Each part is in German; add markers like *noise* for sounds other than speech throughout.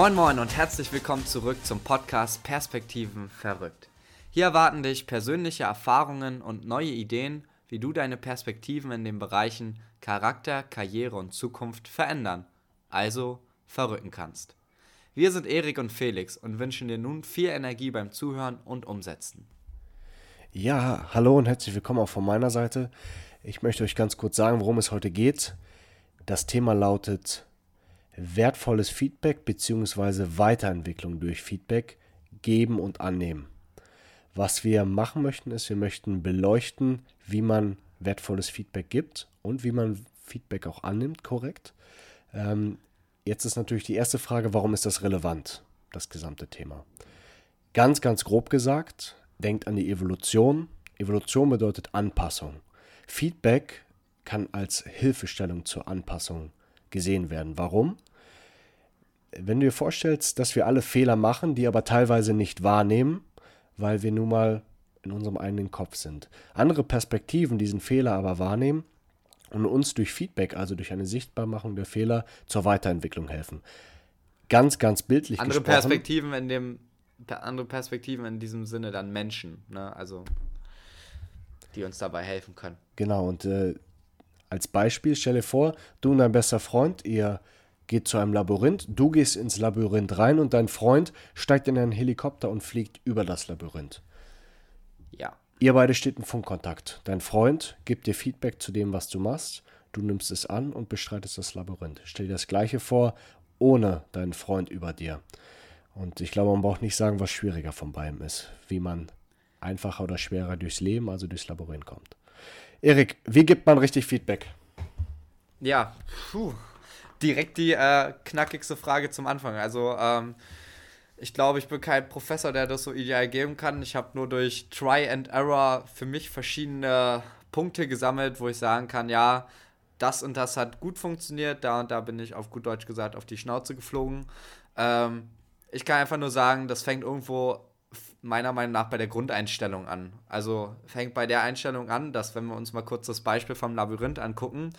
Moin Moin und herzlich willkommen zurück zum Podcast Perspektiven verrückt. Hier erwarten dich persönliche Erfahrungen und neue Ideen, wie du deine Perspektiven in den Bereichen Charakter, Karriere und Zukunft verändern, also verrücken kannst. Wir sind Erik und Felix und wünschen dir nun viel Energie beim Zuhören und Umsetzen. Ja, hallo und herzlich willkommen auch von meiner Seite. Ich möchte euch ganz kurz sagen, worum es heute geht. Das Thema lautet wertvolles Feedback bzw. Weiterentwicklung durch Feedback geben und annehmen. Was wir machen möchten, ist, wir möchten beleuchten, wie man wertvolles Feedback gibt und wie man Feedback auch annimmt, korrekt. Ähm, jetzt ist natürlich die erste Frage, warum ist das relevant, das gesamte Thema? Ganz, ganz grob gesagt, denkt an die Evolution. Evolution bedeutet Anpassung. Feedback kann als Hilfestellung zur Anpassung gesehen werden. Warum? Wenn du dir vorstellst, dass wir alle Fehler machen, die aber teilweise nicht wahrnehmen, weil wir nun mal in unserem eigenen Kopf sind. Andere Perspektiven diesen Fehler aber wahrnehmen und uns durch Feedback, also durch eine Sichtbarmachung der Fehler, zur Weiterentwicklung helfen. Ganz, ganz bildlich andere gesprochen. Perspektiven in dem andere Perspektiven in diesem Sinne dann Menschen, ne? Also die uns dabei helfen können. Genau, und äh, als Beispiel, stelle vor, du und dein bester Freund, ihr geht zu einem Labyrinth, du gehst ins Labyrinth rein und dein Freund steigt in einen Helikopter und fliegt über das Labyrinth. Ja. Ihr beide steht in Funkkontakt. Dein Freund gibt dir Feedback zu dem, was du machst. Du nimmst es an und bestreitest das Labyrinth. Stell dir das Gleiche vor, ohne deinen Freund über dir. Und ich glaube, man braucht nicht sagen, was schwieriger von beiden ist. Wie man einfacher oder schwerer durchs Leben, also durchs Labyrinth kommt. Erik, wie gibt man richtig Feedback? Ja, puh, direkt die äh, knackigste Frage zum Anfang. Also, ähm, ich glaube, ich bin kein Professor, der das so ideal geben kann. Ich habe nur durch Try and Error für mich verschiedene Punkte gesammelt, wo ich sagen kann, ja, das und das hat gut funktioniert, da und da bin ich auf gut Deutsch gesagt auf die Schnauze geflogen. Ähm, ich kann einfach nur sagen, das fängt irgendwo meiner Meinung nach bei der Grundeinstellung an. Also fängt bei der Einstellung an, dass, wenn wir uns mal kurz das Beispiel vom Labyrinth angucken,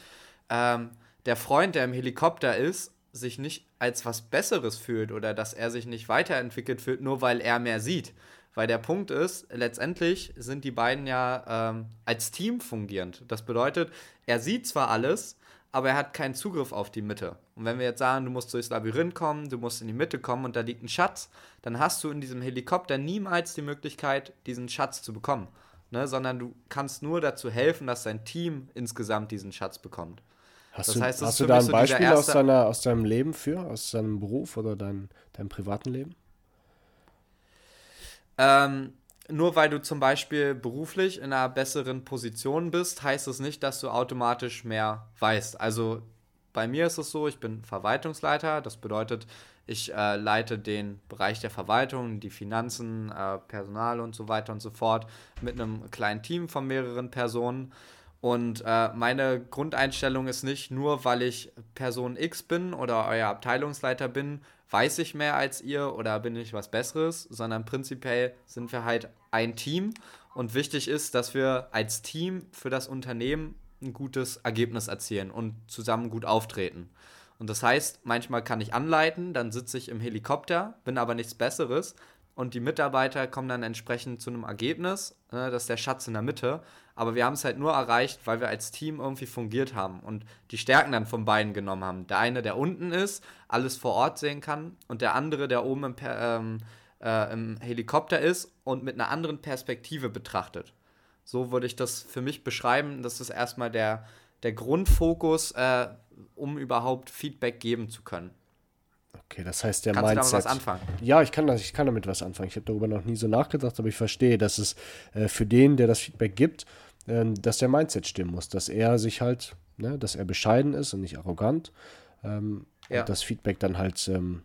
ähm, der Freund, der im Helikopter ist, sich nicht als was Besseres fühlt oder dass er sich nicht weiterentwickelt fühlt, nur weil er mehr sieht. Weil der Punkt ist, letztendlich sind die beiden ja ähm, als Team fungierend. Das bedeutet, er sieht zwar alles, aber er hat keinen Zugriff auf die Mitte. Und wenn wir jetzt sagen, du musst durchs Labyrinth kommen, du musst in die Mitte kommen und da liegt ein Schatz, dann hast du in diesem Helikopter niemals die Möglichkeit, diesen Schatz zu bekommen. Ne? Sondern du kannst nur dazu helfen, dass dein Team insgesamt diesen Schatz bekommt. Hast, das du, heißt, das hast du da ein so Beispiel aus, deiner, aus deinem Leben für, aus deinem Beruf oder dein, deinem privaten Leben? Ähm, nur weil du zum Beispiel beruflich in einer besseren Position bist, heißt es nicht, dass du automatisch mehr weißt. Also bei mir ist es so, ich bin Verwaltungsleiter. Das bedeutet, ich äh, leite den Bereich der Verwaltung, die Finanzen, äh, Personal und so weiter und so fort mit einem kleinen Team von mehreren Personen. Und äh, meine Grundeinstellung ist nicht nur, weil ich Person X bin oder euer Abteilungsleiter bin, weiß ich mehr als ihr oder bin ich was Besseres, sondern prinzipiell sind wir halt ein Team und wichtig ist, dass wir als Team für das Unternehmen ein gutes Ergebnis erzielen und zusammen gut auftreten. Und das heißt, manchmal kann ich anleiten, dann sitze ich im Helikopter, bin aber nichts Besseres, und die Mitarbeiter kommen dann entsprechend zu einem Ergebnis. Ne, das ist der Schatz in der Mitte. Aber wir haben es halt nur erreicht, weil wir als Team irgendwie fungiert haben und die Stärken dann von beiden genommen haben. Der eine, der unten ist, alles vor Ort sehen kann, und der andere, der oben im, ähm, äh, im Helikopter ist und mit einer anderen Perspektive betrachtet. So würde ich das für mich beschreiben. Das ist erstmal der, der Grundfokus, äh, um überhaupt Feedback geben zu können. Okay, das heißt, der Kannst Mindset. Kannst du damit was anfangen? Ja, ich kann, das, ich kann damit was anfangen. Ich habe darüber noch nie so nachgedacht, aber ich verstehe, dass es äh, für den, der das Feedback gibt, dass der Mindset stimmen muss, dass er sich halt, ne, dass er bescheiden ist und nicht arrogant. Ähm, ja. Und das Feedback dann halt, ähm,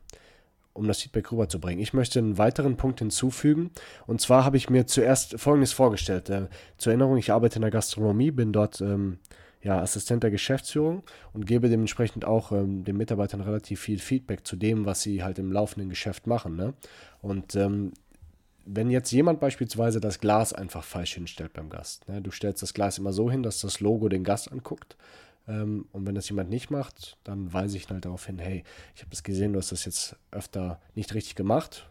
um das Feedback rüberzubringen. Ich möchte einen weiteren Punkt hinzufügen. Und zwar habe ich mir zuerst Folgendes vorgestellt. Äh, zur Erinnerung, ich arbeite in der Gastronomie, bin dort ähm, ja, Assistent der Geschäftsführung und gebe dementsprechend auch ähm, den Mitarbeitern relativ viel Feedback zu dem, was sie halt im laufenden Geschäft machen. Ne? Und ähm, wenn jetzt jemand beispielsweise das Glas einfach falsch hinstellt beim Gast, ne? du stellst das Glas immer so hin, dass das Logo den Gast anguckt, Ähm, und wenn das jemand nicht macht, dann weise ich halt darauf hin, hey, ich habe das gesehen, du hast das jetzt öfter nicht richtig gemacht.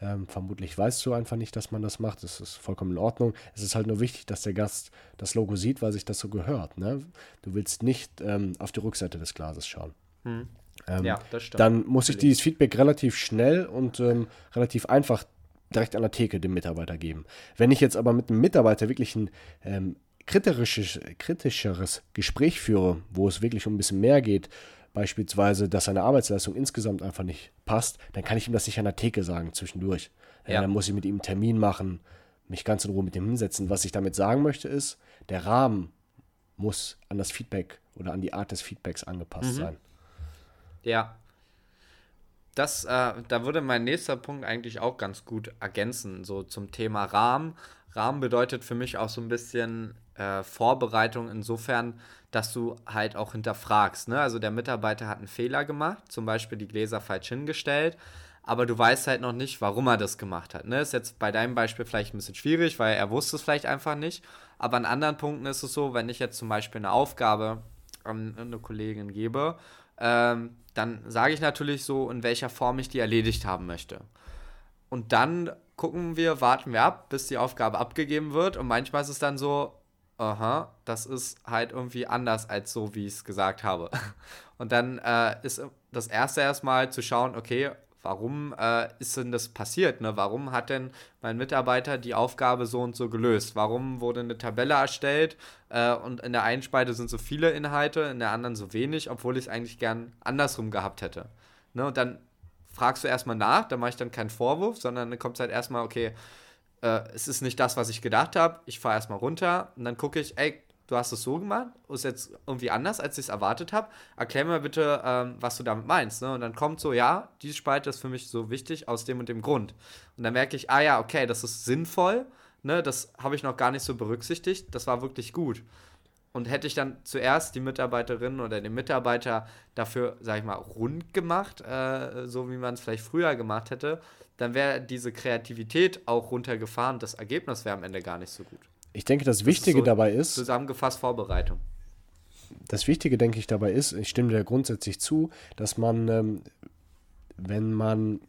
Ähm, vermutlich weißt du einfach nicht, dass man das macht. Das ist vollkommen in Ordnung. Es ist halt nur wichtig, dass der Gast das Logo sieht, weil sich das so gehört. Ne? Du willst nicht ähm, auf die Rückseite des Glases schauen. Hm. Ähm, ja, das stimmt. Dann muss ich dieses Feedback relativ schnell und ähm, relativ einfach direkt an der Theke dem Mitarbeiter geben. Wenn ich jetzt aber mit einem Mitarbeiter wirklich ein ähm, kritisches, kritischeres Gespräch führe, wo es wirklich um ein bisschen mehr geht, beispielsweise, dass seine Arbeitsleistung insgesamt einfach nicht passt, dann kann ich ihm das nicht an der Theke sagen zwischendurch. Ja. Dann muss ich mit ihm einen Termin machen, mich ganz in Ruhe mit ihm hinsetzen. Was ich damit sagen möchte, ist, der Rahmen muss an das Feedback oder an die Art des Feedbacks angepasst mhm. sein. Ja. Das, äh, da würde mein nächster Punkt eigentlich auch ganz gut ergänzen, so zum Thema Rahmen. Rahmen bedeutet für mich auch so ein bisschen äh, Vorbereitung insofern, dass du halt auch hinterfragst. Ne? Also der Mitarbeiter hat einen Fehler gemacht, zum Beispiel die Gläser falsch hingestellt, aber du weißt halt noch nicht, warum er das gemacht hat. Ne? Ist jetzt bei deinem Beispiel vielleicht ein bisschen schwierig, weil er wusste es vielleicht einfach nicht. Aber an anderen Punkten ist es so, wenn ich jetzt zum Beispiel eine Aufgabe an eine Kollegin gebe, ähm, dann sage ich natürlich so, in welcher Form ich die erledigt haben möchte. Und dann gucken wir, warten wir ab, bis die Aufgabe abgegeben wird. Und manchmal ist es dann so, aha, das ist halt irgendwie anders als so, wie ich es gesagt habe. *laughs* Und dann äh, ist das erste erstmal zu schauen, okay, warum äh, ist denn das passiert? Ne? Warum hat denn mein Mitarbeiter die Aufgabe so und so gelöst? Warum wurde eine Tabelle erstellt äh, und in der einen Spalte sind so viele Inhalte, in der anderen so wenig, obwohl ich es eigentlich gern andersrum gehabt hätte? Ne? Und dann fragst du erstmal nach, da mache ich dann keinen Vorwurf, sondern dann kommt es halt erstmal, okay, äh, es ist nicht das, was ich gedacht habe, ich fahre erstmal runter und dann gucke ich, ey, du hast es so gemacht, ist jetzt irgendwie anders, als ich es erwartet habe. Erklär mir bitte, ähm, was du damit meinst. Ne? Und dann kommt so, ja, diese Spalte ist für mich so wichtig aus dem und dem Grund. Und dann merke ich, ah ja, okay, das ist sinnvoll. Ne? Das habe ich noch gar nicht so berücksichtigt. Das war wirklich gut. Und hätte ich dann zuerst die Mitarbeiterin oder den Mitarbeiter dafür, sag ich mal, rund gemacht, äh, so wie man es vielleicht früher gemacht hätte, dann wäre diese Kreativität auch runtergefahren. Das Ergebnis wäre am Ende gar nicht so gut. Ich denke, das Wichtige ist so dabei ist. Zusammengefasst Vorbereitung. Das Wichtige, denke ich, dabei ist, ich stimme dir grundsätzlich zu, dass man, ähm, wenn man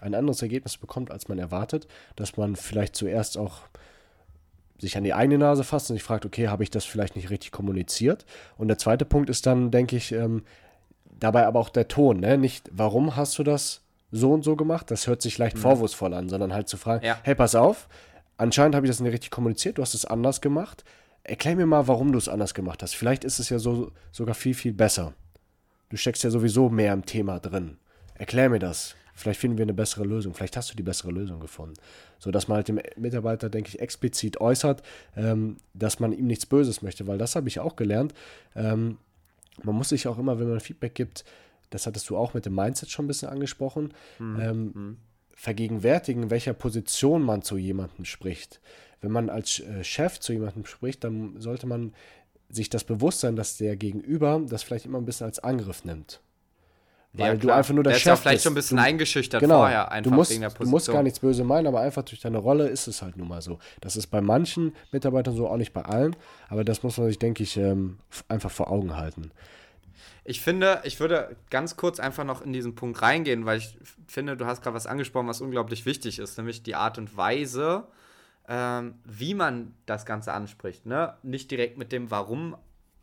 ein anderes Ergebnis bekommt, als man erwartet, dass man vielleicht zuerst auch sich an die eigene Nase fasst und sich fragt, okay, habe ich das vielleicht nicht richtig kommuniziert? Und der zweite Punkt ist dann, denke ich, ähm, dabei aber auch der Ton, ne? Nicht, warum hast du das so und so gemacht? Das hört sich leicht mhm. vorwurfsvoll an, sondern halt zu fragen, ja. hey, pass auf, anscheinend habe ich das nicht richtig kommuniziert, du hast es anders gemacht. Erklär mir mal, warum du es anders gemacht hast. Vielleicht ist es ja so, sogar viel, viel besser. Du steckst ja sowieso mehr im Thema drin. Erklär mir das. Vielleicht finden wir eine bessere Lösung. Vielleicht hast du die bessere Lösung gefunden. So dass man halt dem Mitarbeiter, denke ich, explizit äußert, ähm, dass man ihm nichts Böses möchte. Weil das habe ich auch gelernt. Ähm, man muss sich auch immer, wenn man Feedback gibt, das hattest du auch mit dem Mindset schon ein bisschen angesprochen, mhm. Ähm, mhm. Vergegenwärtigen, welcher Position man zu jemandem spricht. Wenn man als äh, Chef zu jemandem spricht, dann sollte man sich das bewusst sein, dass der Gegenüber das vielleicht immer ein bisschen als Angriff nimmt. Weil ja, du einfach nur der, der Chef ist. Ja vielleicht schon ein bisschen du, eingeschüchtert genau, vorher, einfach du musst, wegen der Position. Du musst gar nichts böse meinen, aber einfach durch deine Rolle ist es halt nun mal so. Das ist bei manchen Mitarbeitern so, auch nicht bei allen, aber das muss man sich, denke ich, ähm, einfach vor Augen halten. Ich finde, ich würde ganz kurz einfach noch in diesen Punkt reingehen, weil ich finde, du hast gerade was angesprochen, was unglaublich wichtig ist, nämlich die Art und Weise, ähm, wie man das Ganze anspricht. Ne? Nicht direkt mit dem Warum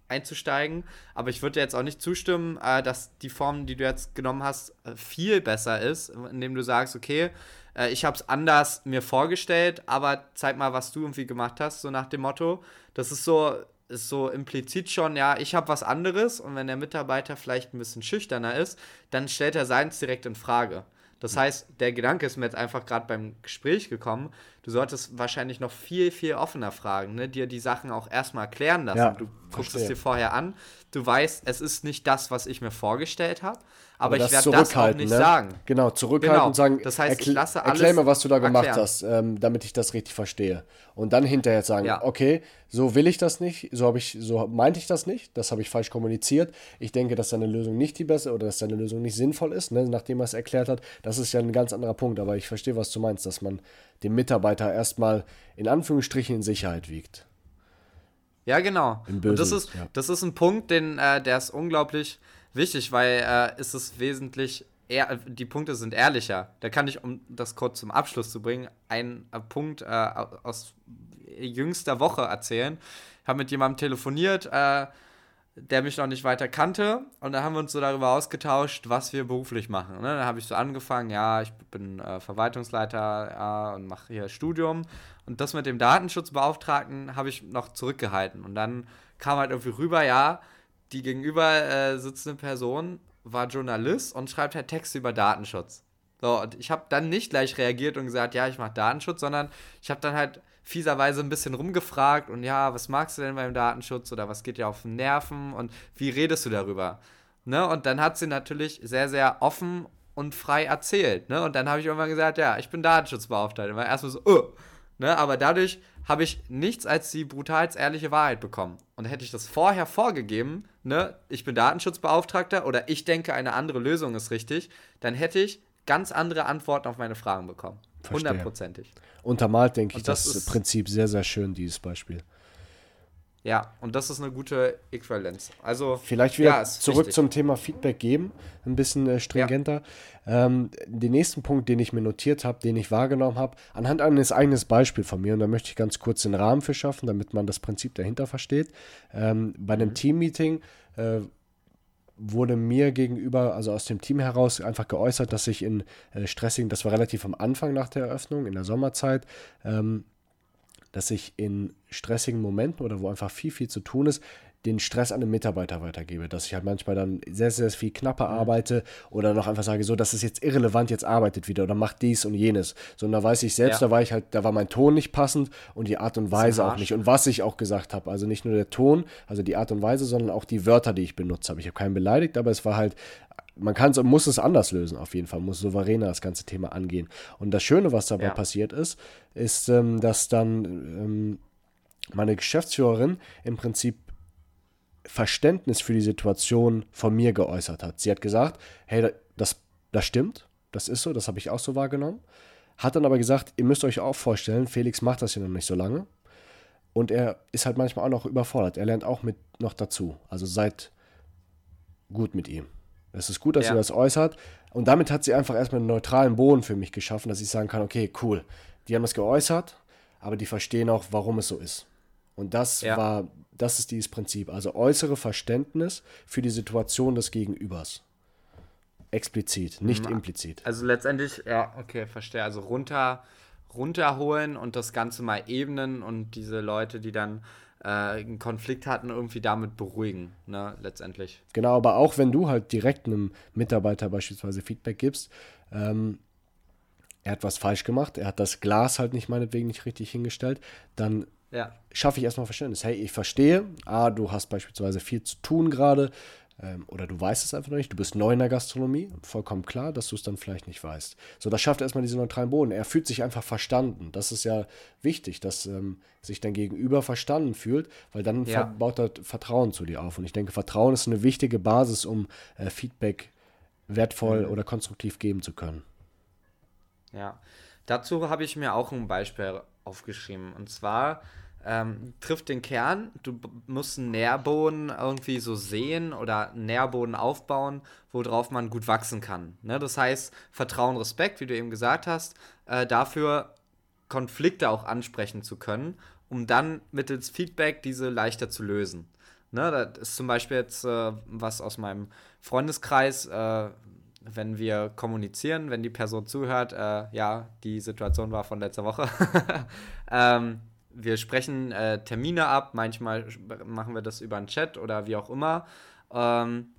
einzusteigen. Aber ich würde jetzt auch nicht zustimmen, äh, dass die Form, die du jetzt genommen hast, äh, viel besser ist, indem du sagst, okay, äh, ich habe es anders mir vorgestellt, aber zeig mal, was du irgendwie gemacht hast, so nach dem Motto. Das ist so, ist so implizit schon, ja, ich habe was anderes und wenn der Mitarbeiter vielleicht ein bisschen schüchterner ist, dann stellt er seins direkt in Frage. Das heißt, der Gedanke ist mir jetzt einfach gerade beim Gespräch gekommen, du solltest wahrscheinlich noch viel, viel offener fragen, ne? dir die Sachen auch erstmal erklären lassen. Ja, du guckst es dir vorher an, du weißt, es ist nicht das, was ich mir vorgestellt habe, aber, aber ich werde das auch nicht ne? sagen. Genau, zurückhalten genau. und sagen, das heißt, ich lasse alles erklär mir, was du da gemacht erklären. hast, ähm, damit ich das richtig verstehe. Und dann hinterher sagen, ja. okay, so will ich das nicht, so ich, so meinte ich das nicht, das habe ich falsch kommuniziert. Ich denke, dass deine Lösung nicht die beste oder dass deine Lösung nicht sinnvoll ist, ne, nachdem er es erklärt hat. Das ist ja ein ganz anderer Punkt, aber ich verstehe, was du meinst, dass man den Mitarbeiter erstmal in Anführungsstrichen in Sicherheit wiegt. Ja, genau. Im Bösen, und das ist, ja. das ist ein Punkt, den, äh, der ist unglaublich wichtig, weil äh, es ist wesentlich, ehr, die Punkte sind ehrlicher. Da kann ich, um das kurz zum Abschluss zu bringen, einen äh, Punkt äh, aus jüngster Woche erzählen. Ich habe mit jemandem telefoniert, äh, der mich noch nicht weiter kannte. Und dann haben wir uns so darüber ausgetauscht, was wir beruflich machen. Ne? Dann habe ich so angefangen, ja, ich bin äh, Verwaltungsleiter ja, und mache hier Studium. Und das mit dem Datenschutzbeauftragten habe ich noch zurückgehalten. Und dann kam halt irgendwie rüber, ja, die gegenüber äh, sitzende Person war Journalist und schreibt halt Texte über Datenschutz. So, und ich habe dann nicht gleich reagiert und gesagt, ja, ich mache Datenschutz, sondern ich habe dann halt fieserweise ein bisschen rumgefragt und ja, was magst du denn beim Datenschutz oder was geht dir auf den Nerven und wie redest du darüber? Ne? Und dann hat sie natürlich sehr, sehr offen und frei erzählt. Ne? Und dann habe ich irgendwann gesagt, ja, ich bin Datenschutzbeauftragter. War erstmal so, oh. ne? aber dadurch habe ich nichts als die brutals ehrliche Wahrheit bekommen. Und hätte ich das vorher vorgegeben, ne, ich bin Datenschutzbeauftragter oder ich denke, eine andere Lösung ist richtig, dann hätte ich ganz andere Antworten auf meine Fragen bekommen. Hundertprozentig. Untermalt, denke ich, das, das Prinzip sehr, sehr schön, dieses Beispiel. Ja, und das ist eine gute Äquivalenz. Also vielleicht wieder ja, zurück wichtig. zum Thema Feedback geben, ein bisschen äh, stringenter. Ja. Ähm, den nächsten Punkt, den ich mir notiert habe, den ich wahrgenommen habe, anhand eines eigenen Beispiels von mir, und da möchte ich ganz kurz den Rahmen für schaffen, damit man das Prinzip dahinter versteht. Ähm, bei einem mhm. Teammeeting äh, wurde mir gegenüber, also aus dem Team heraus, einfach geäußert, dass ich in äh, stressigen, das war relativ am Anfang nach der Eröffnung, in der Sommerzeit, ähm, dass ich in stressigen Momenten oder wo einfach viel, viel zu tun ist, den Stress an den Mitarbeiter weitergebe, dass ich halt manchmal dann sehr, sehr viel knapper mhm. arbeite oder noch einfach sage, so, das ist jetzt irrelevant, jetzt arbeitet wieder oder macht dies und jenes. Sondern da weiß ich selbst, ja. da war ich halt, da war mein Ton nicht passend und die Art und Weise auch nicht. Und was ich auch gesagt habe, also nicht nur der Ton, also die Art und Weise, sondern auch die Wörter, die ich benutzt habe. Ich habe keinen beleidigt, aber es war halt man kann muss es anders lösen, auf jeden Fall, muss souveräner das ganze Thema angehen. Und das Schöne, was dabei ja. passiert ist, ist, ähm, dass dann ähm, meine Geschäftsführerin im Prinzip Verständnis für die Situation von mir geäußert hat. Sie hat gesagt, hey, das, das stimmt, das ist so, das habe ich auch so wahrgenommen. Hat dann aber gesagt, ihr müsst euch auch vorstellen, Felix macht das ja noch nicht so lange. Und er ist halt manchmal auch noch überfordert. Er lernt auch mit noch dazu. Also seid gut mit ihm. Es ist gut, dass ja. ihr das äußert. Und damit hat sie einfach erstmal einen neutralen Boden für mich geschaffen, dass ich sagen kann, okay, cool. Die haben das geäußert, aber die verstehen auch, warum es so ist. Und das ja. war, das ist dieses Prinzip. Also äußere Verständnis für die Situation des Gegenübers. Explizit, nicht mhm. implizit. Also letztendlich, ja, okay, verstehe. Also runter, runterholen und das Ganze mal ebnen und diese Leute, die dann äh, einen Konflikt hatten, irgendwie damit beruhigen, ne, letztendlich. Genau, aber auch wenn du halt direkt einem Mitarbeiter beispielsweise Feedback gibst, ähm, er hat was falsch gemacht, er hat das Glas halt nicht meinetwegen nicht richtig hingestellt, dann ja. schaffe ich erstmal Verständnis. Hey, ich verstehe, ah, du hast beispielsweise viel zu tun gerade ähm, oder du weißt es einfach noch nicht, du bist neu in der Gastronomie, vollkommen klar, dass du es dann vielleicht nicht weißt. So, das schafft erstmal diesen neutralen Boden. Er fühlt sich einfach verstanden. Das ist ja wichtig, dass ähm, sich dein Gegenüber verstanden fühlt, weil dann ja. baut er Vertrauen zu dir auf. Und ich denke, Vertrauen ist eine wichtige Basis, um äh, Feedback wertvoll mhm. oder konstruktiv geben zu können. Ja, dazu habe ich mir auch ein Beispiel aufgeschrieben. Und zwar ähm, trifft den Kern. Du musst einen Nährboden irgendwie so sehen oder einen Nährboden aufbauen, worauf man gut wachsen kann. Ne? Das heißt, Vertrauen, Respekt, wie du eben gesagt hast, äh, dafür Konflikte auch ansprechen zu können, um dann mittels Feedback diese leichter zu lösen. Ne? Das ist zum Beispiel jetzt äh, was aus meinem Freundeskreis. Äh, wenn wir kommunizieren, wenn die Person zuhört, äh, ja, die Situation war von letzter Woche. *laughs* ähm, wir sprechen äh, Termine ab, manchmal machen wir das über einen Chat oder wie auch immer. Ähm,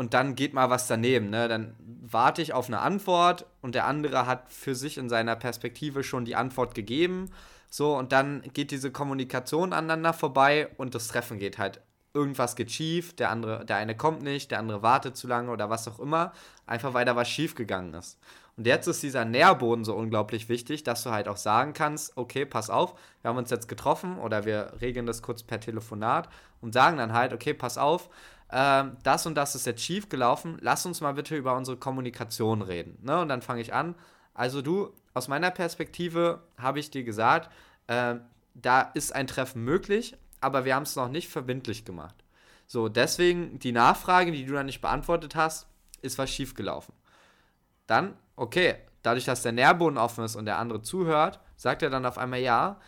und dann geht mal was daneben. Ne? Dann warte ich auf eine Antwort und der andere hat für sich in seiner Perspektive schon die Antwort gegeben. So, und dann geht diese Kommunikation aneinander vorbei und das Treffen geht halt. Irgendwas geht schief, der andere, der eine kommt nicht, der andere wartet zu lange oder was auch immer, einfach weil da was schief gegangen ist. Und jetzt ist dieser Nährboden so unglaublich wichtig, dass du halt auch sagen kannst, okay, pass auf, wir haben uns jetzt getroffen oder wir regeln das kurz per Telefonat und sagen dann halt, okay, pass auf, äh, das und das ist jetzt schief gelaufen, lass uns mal bitte über unsere Kommunikation reden. Ne? Und dann fange ich an. Also du, aus meiner Perspektive habe ich dir gesagt, äh, da ist ein Treffen möglich, aber wir haben es noch nicht verbindlich gemacht. So, deswegen die Nachfrage, die du dann nicht beantwortet hast, ist was schiefgelaufen. Dann, okay, dadurch, dass der Nährboden offen ist und der andere zuhört, sagt er dann auf einmal ja,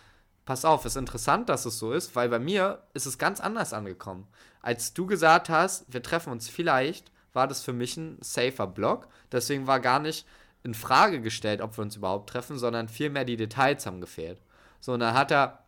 pass auf, ist interessant, dass es so ist, weil bei mir ist es ganz anders angekommen. Als du gesagt hast, wir treffen uns vielleicht, war das für mich ein safer Block. Deswegen war gar nicht in Frage gestellt, ob wir uns überhaupt treffen, sondern vielmehr die Details haben gefehlt. So, und dann hat er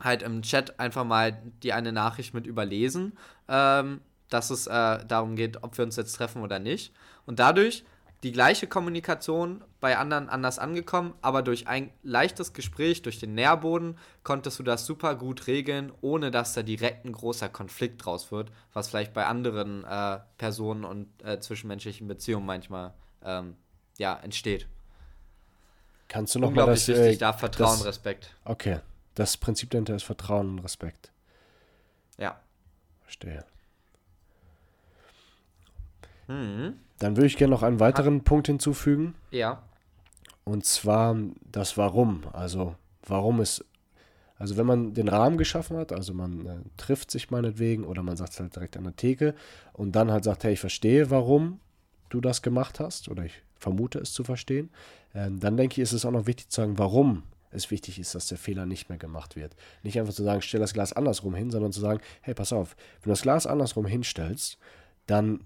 halt im Chat einfach mal die eine Nachricht mit überlesen, ähm, dass es äh, darum geht, ob wir uns jetzt treffen oder nicht. Und dadurch die gleiche Kommunikation bei anderen anders angekommen, aber durch ein leichtes Gespräch, durch den Nährboden, konntest du das super gut regeln, ohne dass da direkt ein großer Konflikt draus wird, was vielleicht bei anderen äh, Personen und äh, zwischenmenschlichen Beziehungen manchmal ähm, ja, entsteht. Kannst du noch mal das, wichtig, äh, da Vertrauen, das, Respekt. Okay, das Prinzip dahinter ist Vertrauen und Respekt. Ja. Verstehe. Mhm. Dann würde ich gerne noch einen weiteren Punkt hinzufügen. Ja. Und zwar das Warum. Also, warum ist. Also, wenn man den Rahmen geschaffen hat, also man äh, trifft sich meinetwegen oder man sagt es halt direkt an der Theke und dann halt sagt, hey, ich verstehe, warum du das gemacht hast oder ich vermute es zu verstehen, äh, dann denke ich, ist es auch noch wichtig zu sagen, warum es wichtig ist, dass der Fehler nicht mehr gemacht wird. Nicht einfach zu sagen, stell das Glas andersrum hin, sondern zu sagen, hey, pass auf, wenn du das Glas andersrum hinstellst, dann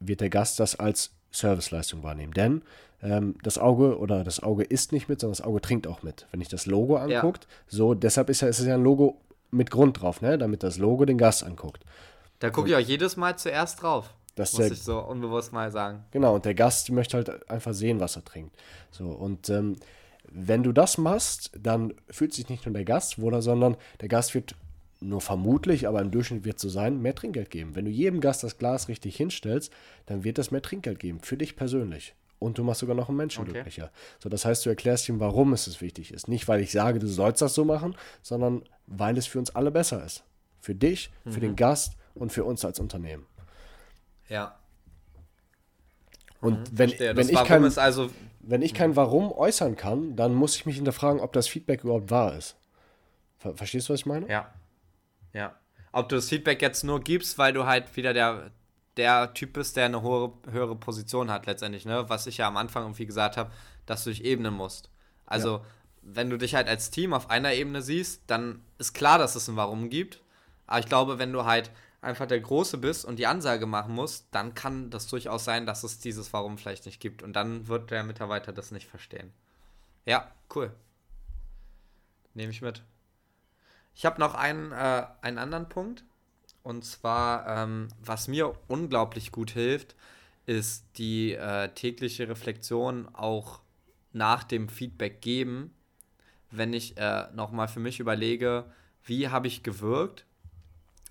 wird der Gast das als Serviceleistung wahrnehmen. Denn ähm, das Auge oder das Auge isst nicht mit, sondern das Auge trinkt auch mit. Wenn ich das Logo anguckt, ja. so deshalb ist, ja, ist es ja ein Logo mit Grund drauf, ne? damit das Logo den Gast anguckt. Da gucke ich auch jedes Mal zuerst drauf. Das muss der, ich so unbewusst mal sagen. Genau, und der Gast möchte halt einfach sehen, was er trinkt. So, und ähm, wenn du das machst, dann fühlt sich nicht nur der Gast wohler, sondern der Gast wird nur vermutlich, aber im Durchschnitt wird es so sein, mehr Trinkgeld geben. Wenn du jedem Gast das Glas richtig hinstellst, dann wird das mehr Trinkgeld geben, für dich persönlich. Und du machst sogar noch einen Menschen okay. glücklicher. So, das heißt, du erklärst ihm, warum es es wichtig ist. Nicht, weil ich sage, du sollst das so machen, sondern weil es für uns alle besser ist. Für dich, mhm. für den mhm. Gast und für uns als Unternehmen. Ja. Und mhm, wenn, wenn, ich kein, also, wenn ich kein Warum äußern kann, dann muss ich mich hinterfragen, ob das Feedback überhaupt wahr ist. Verstehst du, was ich meine? Ja. Ja. Ob du das Feedback jetzt nur gibst, weil du halt wieder der, der Typ bist, der eine hohe, höhere Position hat letztendlich, ne? Was ich ja am Anfang irgendwie gesagt habe, dass du dich ebnen musst. Also, ja. wenn du dich halt als Team auf einer Ebene siehst, dann ist klar, dass es ein Warum gibt. Aber ich glaube, wenn du halt einfach der Große bist und die Ansage machen musst, dann kann das durchaus sein, dass es dieses Warum vielleicht nicht gibt. Und dann wird der Mitarbeiter das nicht verstehen. Ja, cool. Nehme ich mit. Ich habe noch einen, äh, einen anderen Punkt. Und zwar, ähm, was mir unglaublich gut hilft, ist die äh, tägliche Reflexion auch nach dem Feedback geben, wenn ich äh, nochmal für mich überlege, wie habe ich gewirkt,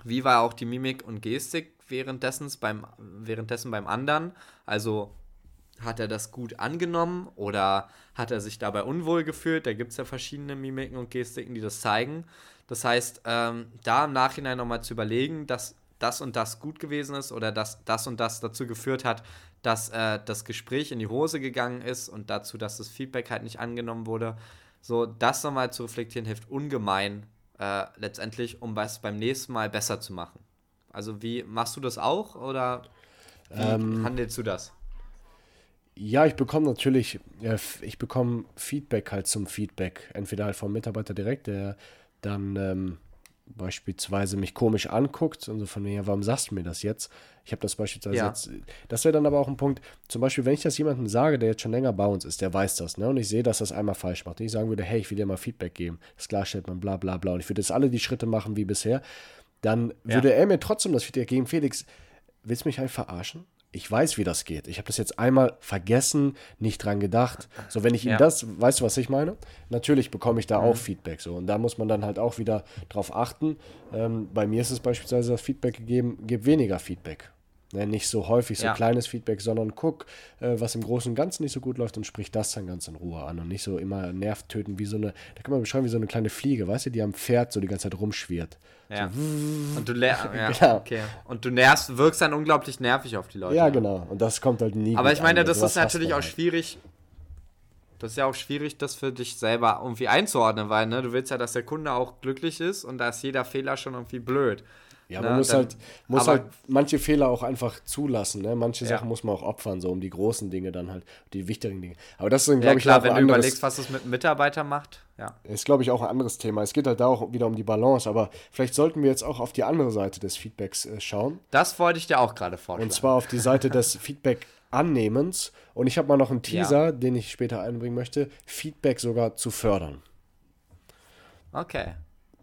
wie war auch die Mimik und Gestik währenddessen beim, währenddessen beim anderen, also hat er das gut angenommen oder hat er sich dabei unwohl gefühlt? Da gibt es ja verschiedene Mimiken und Gestiken, die das zeigen. Das heißt, ähm, da im Nachhinein nochmal zu überlegen, dass das und das gut gewesen ist oder dass das und das dazu geführt hat, dass äh, das Gespräch in die Hose gegangen ist und dazu, dass das Feedback halt nicht angenommen wurde. So, das nochmal zu reflektieren hilft ungemein äh, letztendlich, um was beim nächsten Mal besser zu machen. Also, wie machst du das auch oder wie ähm, handelst du das? Ja, ich bekomme natürlich, ich bekomme Feedback halt zum Feedback. Entweder halt vom Mitarbeiter direkt, der dann ähm, beispielsweise mich komisch anguckt und so von mir, warum sagst du mir das jetzt? Ich habe das beispielsweise ja. jetzt, das wäre dann aber auch ein Punkt, zum Beispiel, wenn ich das jemandem sage, der jetzt schon länger bei uns ist, der weiß das, ne? Und ich sehe, dass das einmal falsch macht. Und ich sagen würde, hey, ich will dir mal Feedback geben, das klarstellt man, bla bla bla. Und ich würde jetzt alle die Schritte machen wie bisher, dann ja. würde er mir trotzdem das Feedback geben, Felix, willst du mich halt verarschen? Ich weiß, wie das geht. Ich habe das jetzt einmal vergessen, nicht dran gedacht. So, wenn ich ihm ja. das, weißt du, was ich meine? Natürlich bekomme ich da mhm. auch Feedback. So, und da muss man dann halt auch wieder drauf achten. Ähm, bei mir ist es beispielsweise das Feedback gegeben, gib weniger Feedback. Ne, nicht so häufig so ja. kleines Feedback, sondern guck, äh, was im Großen und Ganzen nicht so gut läuft und sprich das dann ganz in Ruhe an und nicht so immer Nerv töten wie so eine, da kann man beschreiben wie so eine kleine Fliege, weißt du, die am Pferd so die ganze Zeit rumschwirrt. Ja. So, und du *laughs* ja, genau. okay. Und du nervst, wirkst dann unglaublich nervig auf die Leute. Ja, genau. Und das kommt halt nie. Aber ich meine, an. das ist natürlich auch halt. schwierig. Das ist ja auch schwierig, das für dich selber irgendwie einzuordnen, weil ne, du willst ja, dass der Kunde auch glücklich ist und da ist jeder Fehler schon irgendwie blöd. Ja, man ne, muss, dann, halt, muss halt manche Fehler auch einfach zulassen. Ne? Manche ja. Sachen muss man auch opfern, so um die großen Dinge dann halt, die wichtigen Dinge. Aber das ist, glaube ja, ich, klar, wenn du anderes, überlegst, was es mit Mitarbeitern macht. Ja. Ist, glaube ich, auch ein anderes Thema. Es geht halt da auch wieder um die Balance. Aber vielleicht sollten wir jetzt auch auf die andere Seite des Feedbacks äh, schauen. Das wollte ich dir auch gerade vorstellen. Und zwar auf die Seite des *laughs* Feedback-Annehmens. Und ich habe mal noch einen Teaser, ja. den ich später einbringen möchte: Feedback sogar zu fördern. Okay.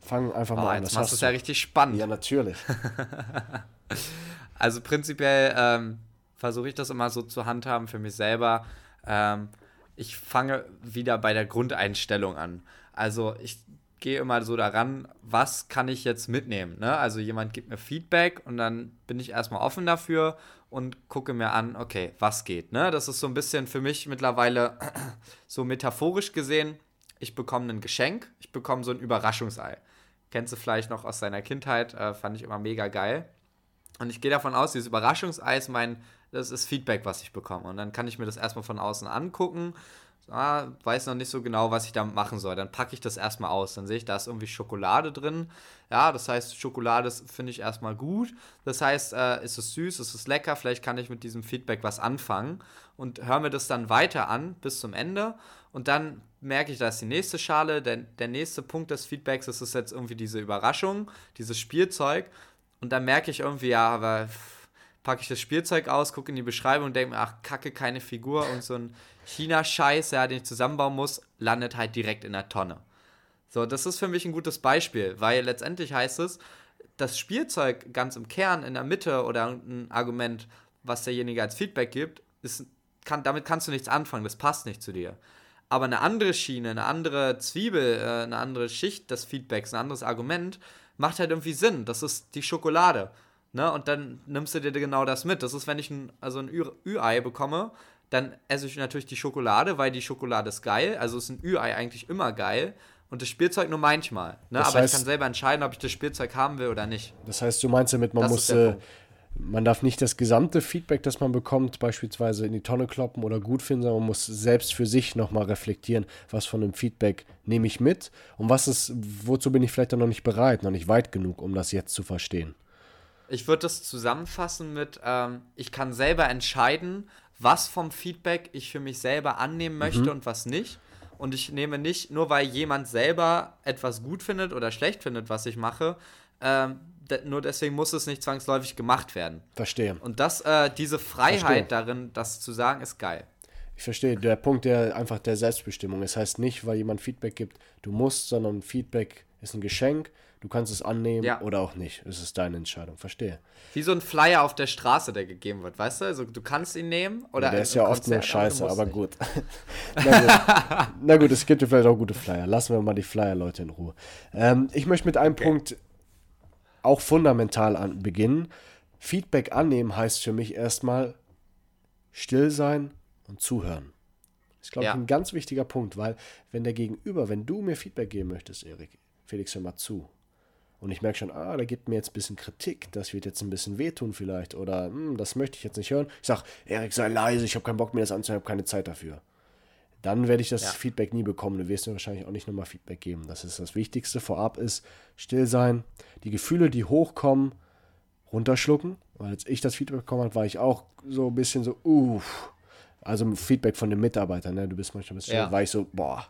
Fang einfach mal oh, an. Jetzt das machst du es ja richtig spannend. Ja, natürlich. *laughs* also prinzipiell ähm, versuche ich das immer so zu handhaben für mich selber. Ähm, ich fange wieder bei der Grundeinstellung an. Also ich gehe immer so daran, was kann ich jetzt mitnehmen. Ne? Also jemand gibt mir Feedback und dann bin ich erstmal offen dafür und gucke mir an, okay, was geht. Ne? Das ist so ein bisschen für mich mittlerweile *clears throat* so metaphorisch gesehen, ich bekomme ein Geschenk, ich bekomme so ein Überraschungsei. Kennst du vielleicht noch aus deiner Kindheit, äh, fand ich immer mega geil. Und ich gehe davon aus, dieses Überraschungseis, mein, das ist Feedback, was ich bekomme. Und dann kann ich mir das erstmal von außen angucken. Ah, weiß noch nicht so genau, was ich damit machen soll. Dann packe ich das erstmal aus. Dann sehe ich, da ist irgendwie Schokolade drin. Ja, das heißt, Schokolade finde ich erstmal gut. Das heißt, äh, ist es süß, ist es lecker, vielleicht kann ich mit diesem Feedback was anfangen. Und höre mir das dann weiter an bis zum Ende. Und dann merke ich, da ist die nächste Schale, der, der nächste Punkt des Feedbacks das ist jetzt irgendwie diese Überraschung, dieses Spielzeug. Und dann merke ich irgendwie, ja, aber packe ich das Spielzeug aus, gucke in die Beschreibung und denke mir, ach, kacke, keine Figur und so ein China-Scheiß, ja, den ich zusammenbauen muss, landet halt direkt in der Tonne. So, das ist für mich ein gutes Beispiel, weil letztendlich heißt es, das Spielzeug ganz im Kern, in der Mitte oder ein Argument, was derjenige als Feedback gibt, ist, kann, damit kannst du nichts anfangen, das passt nicht zu dir. Aber eine andere Schiene, eine andere Zwiebel, äh, eine andere Schicht des Feedbacks, ein anderes Argument, macht halt irgendwie Sinn. Das ist die Schokolade. Ne? Und dann nimmst du dir genau das mit. Das ist, wenn ich ein, also ein Ü-Ei bekomme, dann esse ich natürlich die Schokolade, weil die Schokolade ist geil. Also ist ein Ü-Ei eigentlich immer geil. Und das Spielzeug nur manchmal. Ne? Aber heißt, ich kann selber entscheiden, ob ich das Spielzeug haben will oder nicht. Das heißt, du meinst damit, man das muss äh, man darf nicht das gesamte Feedback, das man bekommt, beispielsweise in die Tonne kloppen oder gut finden, sondern man muss selbst für sich nochmal reflektieren, was von dem Feedback nehme ich mit und was ist, wozu bin ich vielleicht noch nicht bereit, noch nicht weit genug, um das jetzt zu verstehen. Ich würde das zusammenfassen mit, ähm, ich kann selber entscheiden, was vom Feedback ich für mich selber annehmen möchte mhm. und was nicht. Und ich nehme nicht, nur weil jemand selber etwas gut findet oder schlecht findet, was ich mache, ähm, nur deswegen muss es nicht zwangsläufig gemacht werden. Verstehe. Und das, äh, diese Freiheit Verstehe. darin, das zu sagen, ist geil. Ich verstehe. Der Punkt der einfach der Selbstbestimmung. Es das heißt nicht, weil jemand Feedback gibt, du musst, sondern Feedback ist ein Geschenk. Du kannst es annehmen ja. oder auch nicht. Es ist deine Entscheidung. Verstehe. Wie so ein Flyer auf der Straße, der gegeben wird, weißt du? Also du kannst ihn nehmen oder. Ja, der ist ja oft nur Scheiße, aber, gut. *laughs* Na gut. Na gut, es gibt ja vielleicht auch gute Flyer. Lassen wir mal die Flyer-Leute in Ruhe. Ähm, ich möchte mit einem okay. Punkt auch fundamental an, beginnen. Feedback annehmen heißt für mich erstmal still sein und zuhören. Das ist, glaube ja. ich, ein ganz wichtiger Punkt, weil wenn der Gegenüber, wenn du mir Feedback geben möchtest, Erik, Felix, hör mal zu. Und ich merke schon, ah, da gibt mir jetzt ein bisschen Kritik, das wird jetzt ein bisschen wehtun vielleicht oder hm, das möchte ich jetzt nicht hören. Ich sage, Erik, sei leise, ich habe keinen Bock mir das anzuhören, ich habe keine Zeit dafür dann werde ich das ja. Feedback nie bekommen. Du wirst mir wahrscheinlich auch nicht nochmal Feedback geben. Das ist das Wichtigste. Vorab ist still sein, die Gefühle, die hochkommen, runterschlucken. Weil als ich das Feedback bekommen habe, war ich auch so ein bisschen so, uff. Also Feedback von den Mitarbeitern, ne? Du bist manchmal ein bisschen, ja. war ich so, boah,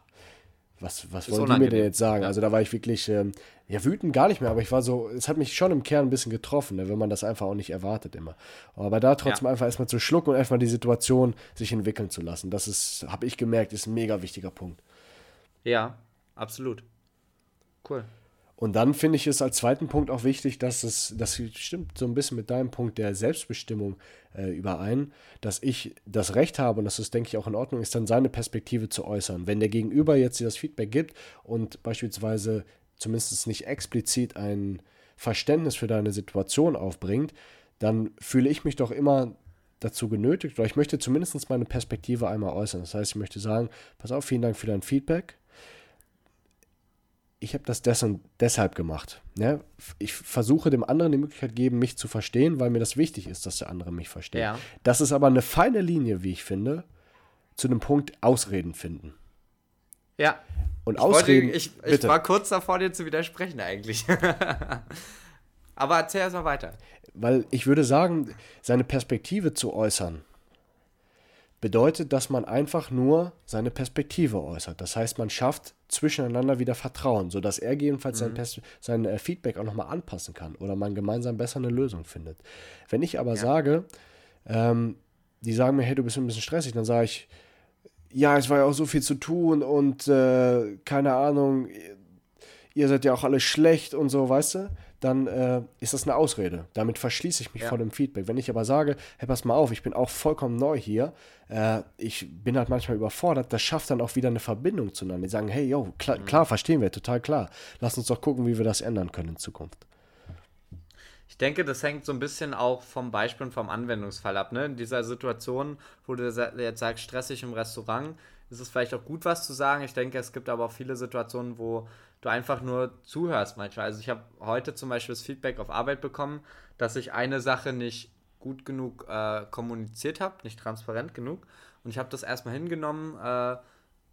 was, was wollen die mir denn jetzt sagen? Also da war ich wirklich, ähm, ja, wütend gar nicht mehr, aber ich war so, es hat mich schon im Kern ein bisschen getroffen, ne, wenn man das einfach auch nicht erwartet immer. Aber da trotzdem ja. einfach erstmal zu schlucken und erstmal die Situation sich entwickeln zu lassen, das ist, habe ich gemerkt, ist ein mega wichtiger Punkt. Ja, absolut. Cool. Und dann finde ich es als zweiten Punkt auch wichtig, dass es, das stimmt so ein bisschen mit deinem Punkt der Selbstbestimmung äh, überein, dass ich das Recht habe, und das ist, denke ich, auch in Ordnung, ist dann seine Perspektive zu äußern. Wenn der Gegenüber jetzt das Feedback gibt und beispielsweise zumindest nicht explizit ein Verständnis für deine Situation aufbringt, dann fühle ich mich doch immer dazu genötigt, oder ich möchte zumindest meine Perspektive einmal äußern. Das heißt, ich möchte sagen, pass auf, vielen Dank für dein Feedback ich habe das des und deshalb gemacht. Ja? Ich versuche dem anderen die Möglichkeit geben, mich zu verstehen, weil mir das wichtig ist, dass der andere mich versteht. Ja. Das ist aber eine feine Linie, wie ich finde, zu einem Punkt Ausreden finden. Ja. Und ich Ausreden. Wollte, ich, ich war kurz davor, dir zu widersprechen, eigentlich. *laughs* Aber erzähl erst mal weiter. Weil ich würde sagen, seine Perspektive zu äußern, bedeutet, dass man einfach nur seine Perspektive äußert. Das heißt, man schafft zwischeneinander wieder Vertrauen, sodass er jedenfalls mhm. sein, sein äh, Feedback auch nochmal anpassen kann oder man gemeinsam besser eine Lösung findet. Wenn ich aber ja. sage, ähm, die sagen mir, hey, du bist ein bisschen stressig, dann sage ich, ja, es war ja auch so viel zu tun und äh, keine Ahnung, ihr seid ja auch alle schlecht und so, weißt du? Dann äh, ist das eine Ausrede. Damit verschließe ich mich ja. vor dem Feedback. Wenn ich aber sage, hey, pass mal auf, ich bin auch vollkommen neu hier, äh, ich bin halt manchmal überfordert, das schafft dann auch wieder eine Verbindung zueinander. Die sagen, hey, yo, klar, mhm. klar, verstehen wir, total klar. Lass uns doch gucken, wie wir das ändern können in Zukunft. Ich denke, das hängt so ein bisschen auch vom Beispiel und vom Anwendungsfall ab. Ne? In dieser Situation, wo du jetzt sagst, stressig im Restaurant, ist es vielleicht auch gut, was zu sagen. Ich denke, es gibt aber auch viele Situationen, wo du einfach nur zuhörst manchmal. Also ich habe heute zum Beispiel das Feedback auf Arbeit bekommen, dass ich eine Sache nicht gut genug äh, kommuniziert habe, nicht transparent genug. Und ich habe das erstmal hingenommen, äh,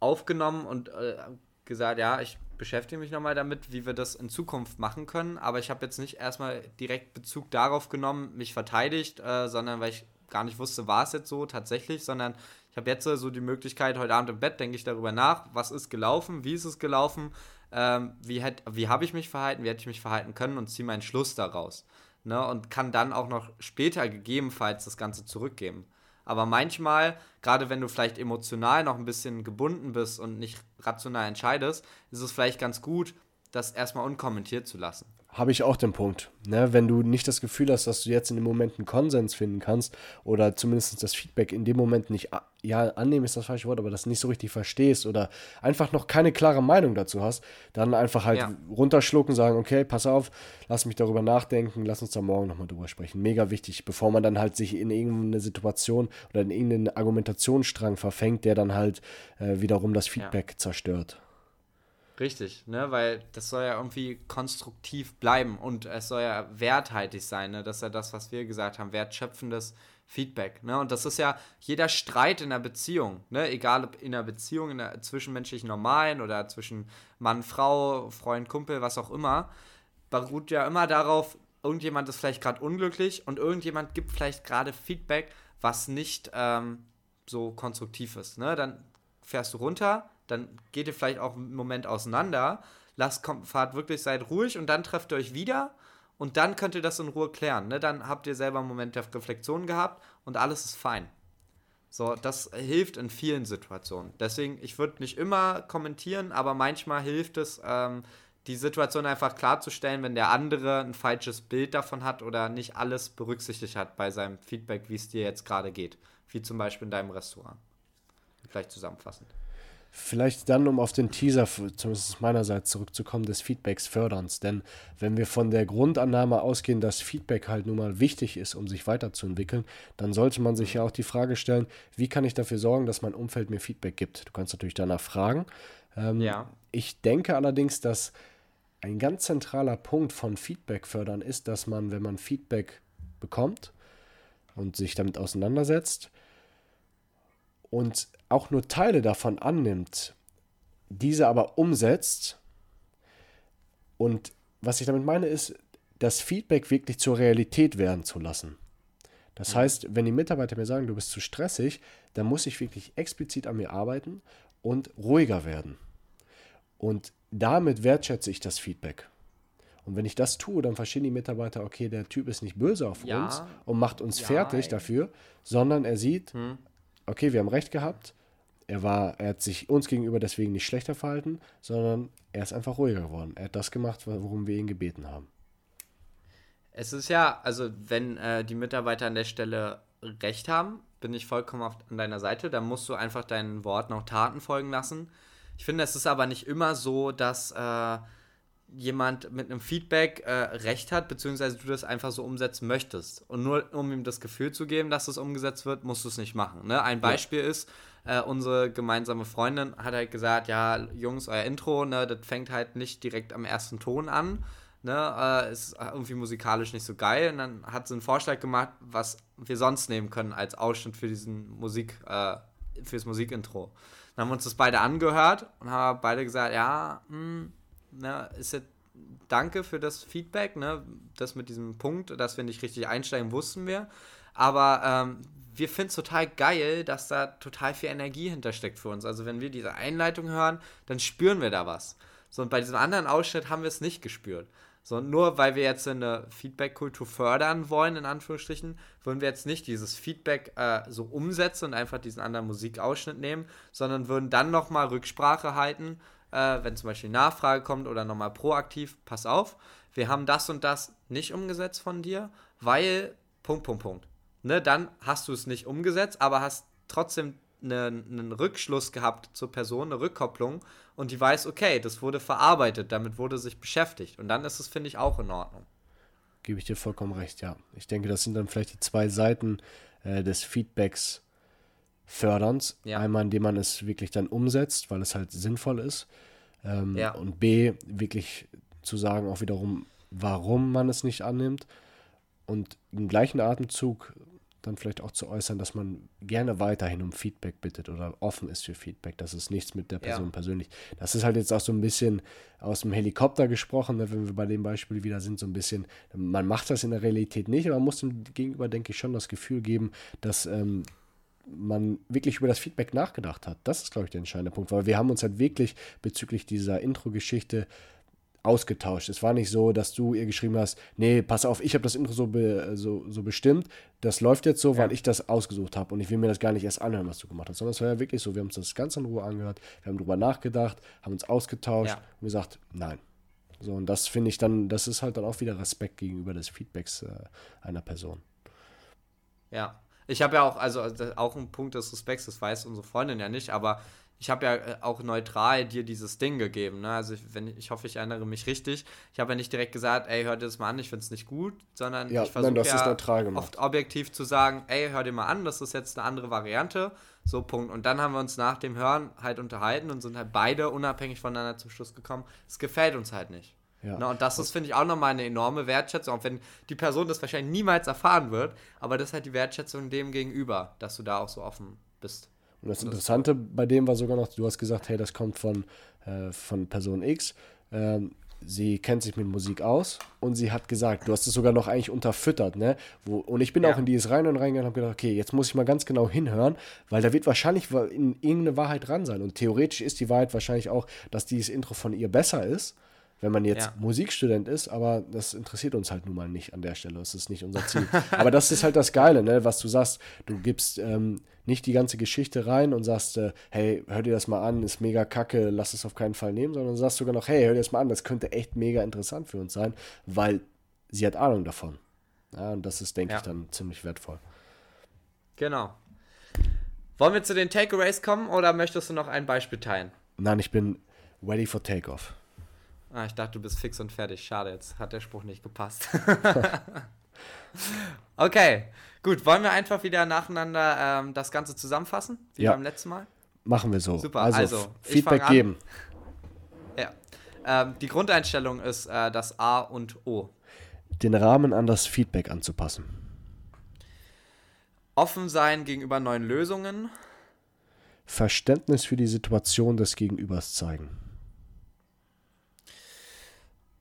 aufgenommen und äh, gesagt, ja, ich beschäftige mich nochmal damit, wie wir das in Zukunft machen können. Aber ich habe jetzt nicht erstmal direkt Bezug darauf genommen, mich verteidigt, äh, sondern weil ich gar nicht wusste, war es jetzt so tatsächlich, sondern ich habe jetzt so die Möglichkeit, heute Abend im Bett denke ich darüber nach, was ist gelaufen, wie ist es gelaufen, ähm, wie, wie habe ich mich verhalten, wie hätte ich mich verhalten können und ziehe meinen Schluss daraus. Ne? Und kann dann auch noch später gegebenenfalls das Ganze zurückgeben. Aber manchmal, gerade wenn du vielleicht emotional noch ein bisschen gebunden bist und nicht rational entscheidest, ist es vielleicht ganz gut, das erstmal unkommentiert zu lassen habe ich auch den Punkt. Ne? Wenn du nicht das Gefühl hast, dass du jetzt in dem Moment einen Konsens finden kannst oder zumindest das Feedback in dem Moment nicht, ja, annehmen ist das falsche Wort, aber das nicht so richtig verstehst oder einfach noch keine klare Meinung dazu hast, dann einfach halt ja. runterschlucken, sagen, okay, pass auf, lass mich darüber nachdenken, lass uns da morgen nochmal drüber sprechen. Mega wichtig, bevor man dann halt sich in irgendeine Situation oder in irgendeinen Argumentationsstrang verfängt, der dann halt äh, wiederum das Feedback ja. zerstört. Richtig, ne, weil das soll ja irgendwie konstruktiv bleiben und es soll ja werthaltig sein, ne? Das ist ja das, was wir gesagt haben, wertschöpfendes Feedback, ne? Und das ist ja jeder Streit in der Beziehung, ne, egal ob in der Beziehung, in der zwischenmenschlichen normalen oder zwischen Mann, Frau, Freund, Kumpel, was auch immer, beruht ja immer darauf, irgendjemand ist vielleicht gerade unglücklich und irgendjemand gibt vielleicht gerade Feedback, was nicht ähm, so konstruktiv ist, ne? Dann fährst du runter dann geht ihr vielleicht auch einen Moment auseinander. Lasst, kommt, fahrt wirklich, seid ruhig und dann trefft ihr euch wieder und dann könnt ihr das in Ruhe klären. Ne? Dann habt ihr selber einen Moment der Reflexion gehabt und alles ist fein. So, das hilft in vielen Situationen. Deswegen, ich würde nicht immer kommentieren, aber manchmal hilft es, ähm, die Situation einfach klarzustellen, wenn der andere ein falsches Bild davon hat oder nicht alles berücksichtigt hat bei seinem Feedback, wie es dir jetzt gerade geht. Wie zum Beispiel in deinem Restaurant. Vielleicht zusammenfassend. Vielleicht dann, um auf den Teaser, zumindest meinerseits zurückzukommen, des Feedbacks förderns. Denn wenn wir von der Grundannahme ausgehen, dass Feedback halt nun mal wichtig ist, um sich weiterzuentwickeln, dann sollte man sich ja auch die Frage stellen, wie kann ich dafür sorgen, dass mein Umfeld mir Feedback gibt? Du kannst natürlich danach fragen. Ähm, ja. Ich denke allerdings, dass ein ganz zentraler Punkt von Feedback fördern ist, dass man, wenn man Feedback bekommt und sich damit auseinandersetzt, und auch nur Teile davon annimmt, diese aber umsetzt. Und was ich damit meine, ist, das Feedback wirklich zur Realität werden zu lassen. Das mhm. heißt, wenn die Mitarbeiter mir sagen, du bist zu stressig, dann muss ich wirklich explizit an mir arbeiten und ruhiger werden. Und damit wertschätze ich das Feedback. Und wenn ich das tue, dann verstehen die Mitarbeiter, okay, der Typ ist nicht böse auf ja. uns und macht uns ja, fertig ey. dafür, sondern er sieht, hm okay, wir haben recht gehabt. Er war, er hat sich uns gegenüber deswegen nicht schlechter verhalten, sondern er ist einfach ruhiger geworden. Er hat das gemacht, worum wir ihn gebeten haben. Es ist ja, also wenn äh, die Mitarbeiter an der Stelle recht haben, bin ich vollkommen auf, an deiner Seite. Dann musst du einfach deinen Worten auch Taten folgen lassen. Ich finde, es ist aber nicht immer so, dass äh, jemand mit einem Feedback äh, recht hat, beziehungsweise du das einfach so umsetzen möchtest. Und nur um ihm das Gefühl zu geben, dass es das umgesetzt wird, musst du es nicht machen. Ne? Ein Beispiel ja. ist, äh, unsere gemeinsame Freundin hat halt gesagt, ja, Jungs, euer Intro, ne, das fängt halt nicht direkt am ersten Ton an. Ne, äh, ist irgendwie musikalisch nicht so geil. Und dann hat sie einen Vorschlag gemacht, was wir sonst nehmen können als Ausschnitt für diesen Musik, äh, fürs Musikintro. Dann haben wir uns das beide angehört und haben beide gesagt, ja, mh, hm, ne, ist jetzt danke für das Feedback, ne? Das mit diesem Punkt, dass wir nicht richtig einsteigen, wussten wir. Aber ähm, wir finden es total geil, dass da total viel Energie hintersteckt für uns. Also wenn wir diese Einleitung hören, dann spüren wir da was. So, und bei diesem anderen Ausschnitt haben wir es nicht gespürt. So, nur weil wir jetzt eine Feedback-Kultur fördern wollen, in Anführungsstrichen, würden wir jetzt nicht dieses Feedback äh, so umsetzen und einfach diesen anderen Musikausschnitt nehmen, sondern würden dann nochmal Rücksprache halten, äh, wenn zum Beispiel Nachfrage kommt oder nochmal proaktiv, pass auf, wir haben das und das nicht umgesetzt von dir, weil, Punkt, Punkt, Punkt. Ne, dann hast du es nicht umgesetzt, aber hast trotzdem einen, einen Rückschluss gehabt zur Person, eine Rückkopplung und die weiß, okay, das wurde verarbeitet, damit wurde sich beschäftigt. Und dann ist es, finde ich, auch in Ordnung. Gebe ich dir vollkommen recht, ja. Ich denke, das sind dann vielleicht die zwei Seiten äh, des Feedbacks förderns. Ja. Einmal, indem man es wirklich dann umsetzt, weil es halt sinnvoll ist. Ähm, ja. Und B, wirklich zu sagen auch wiederum, warum man es nicht annimmt. Und im gleichen Atemzug dann vielleicht auch zu äußern, dass man gerne weiterhin um Feedback bittet oder offen ist für Feedback. Das ist nichts mit der Person ja. persönlich. Das ist halt jetzt auch so ein bisschen aus dem Helikopter gesprochen, ne, wenn wir bei dem Beispiel wieder sind, so ein bisschen, man macht das in der Realität nicht, aber man muss dem Gegenüber, denke ich, schon das Gefühl geben, dass ähm, man wirklich über das Feedback nachgedacht hat. Das ist, glaube ich, der entscheidende Punkt, weil wir haben uns halt wirklich bezüglich dieser Intro-Geschichte ausgetauscht. Es war nicht so, dass du ihr geschrieben hast, nee, pass auf, ich habe das Intro so, be, so, so bestimmt, das läuft jetzt so, ja. weil ich das ausgesucht habe und ich will mir das gar nicht erst anhören, was du gemacht hast, sondern es war ja wirklich so, wir haben uns das ganz in Ruhe angehört, wir haben darüber nachgedacht, haben uns ausgetauscht ja. und gesagt, nein. So, und das finde ich dann, das ist halt dann auch wieder Respekt gegenüber des Feedbacks äh, einer Person. Ja, ich habe ja auch, also auch ein Punkt des Respekts, das weiß unsere Freundin ja nicht, aber ich habe ja äh, auch neutral dir dieses Ding gegeben. Ne? Also ich, wenn, ich hoffe, ich erinnere mich richtig. Ich habe ja nicht direkt gesagt, ey, hör dir das mal an, ich finde es nicht gut, sondern ja, ich versuche ja oft objektiv zu sagen, ey, hör dir mal an, das ist jetzt eine andere Variante. So, Punkt. Und dann haben wir uns nach dem Hören halt unterhalten und sind halt beide unabhängig voneinander zum Schluss gekommen, es gefällt uns halt nicht. Ja. Na, und das ist, finde ich, auch nochmal eine enorme Wertschätzung, auch wenn die Person das wahrscheinlich niemals erfahren wird, aber das ist halt die Wertschätzung dem gegenüber, dass du da auch so offen bist. Und das Interessante bei dem war sogar noch, du hast gesagt, hey, das kommt von, äh, von Person X. Ähm, sie kennt sich mit Musik aus und sie hat gesagt, du hast es sogar noch eigentlich unterfüttert, ne? Wo, und ich bin ja. auch in dieses rein und reingegangen und habe gedacht, okay, jetzt muss ich mal ganz genau hinhören, weil da wird wahrscheinlich in irgendeine Wahrheit dran sein. Und theoretisch ist die Wahrheit wahrscheinlich auch, dass dieses Intro von ihr besser ist wenn man jetzt ja. Musikstudent ist, aber das interessiert uns halt nun mal nicht an der Stelle. Das ist nicht unser Ziel. *laughs* aber das ist halt das Geile, ne? was du sagst. Du gibst ähm, nicht die ganze Geschichte rein und sagst, äh, hey, hör dir das mal an, ist mega kacke, lass es auf keinen Fall nehmen, sondern sagst sogar noch, hey, hör dir das mal an, das könnte echt mega interessant für uns sein, weil sie hat Ahnung davon. Ja, und das ist, denke ja. ich, dann ziemlich wertvoll. Genau. Wollen wir zu den Takeaways kommen oder möchtest du noch ein Beispiel teilen? Nein, ich bin ready for Takeoff. Ah, ich dachte, du bist fix und fertig. Schade, jetzt hat der Spruch nicht gepasst. *laughs* okay, gut. Wollen wir einfach wieder nacheinander ähm, das Ganze zusammenfassen, wie ja. beim letzten Mal? Machen wir so. Super, also, also Feedback geben. Ja. Ähm, die Grundeinstellung ist äh, das A und O. Den Rahmen an das Feedback anzupassen. Offen sein gegenüber neuen Lösungen. Verständnis für die Situation des Gegenübers zeigen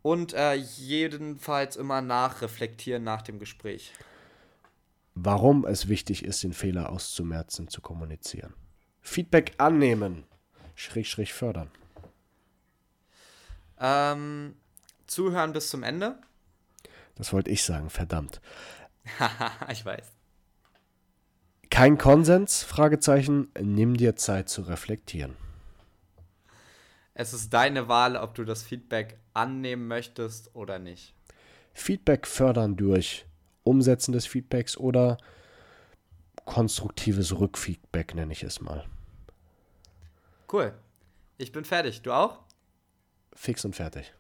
und äh, jedenfalls immer nachreflektieren nach dem Gespräch. Warum es wichtig ist, den Fehler auszumerzen, zu kommunizieren. Feedback annehmen, schräg, schräg fördern. Ähm, zuhören bis zum Ende. Das wollte ich sagen, verdammt. *laughs* ich weiß. Kein Konsens? Fragezeichen. Nimm dir Zeit zu reflektieren. Es ist deine Wahl, ob du das Feedback annehmen möchtest oder nicht. Feedback fördern durch Umsetzen des Feedbacks oder konstruktives Rückfeedback, nenne ich es mal. Cool. Ich bin fertig. Du auch? Fix und fertig.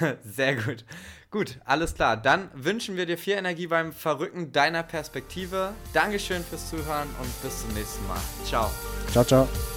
*laughs* Sehr gut. Gut, alles klar. Dann wünschen wir dir viel Energie beim Verrücken deiner Perspektive. Dankeschön fürs Zuhören und bis zum nächsten Mal. Ciao. Ciao, ciao.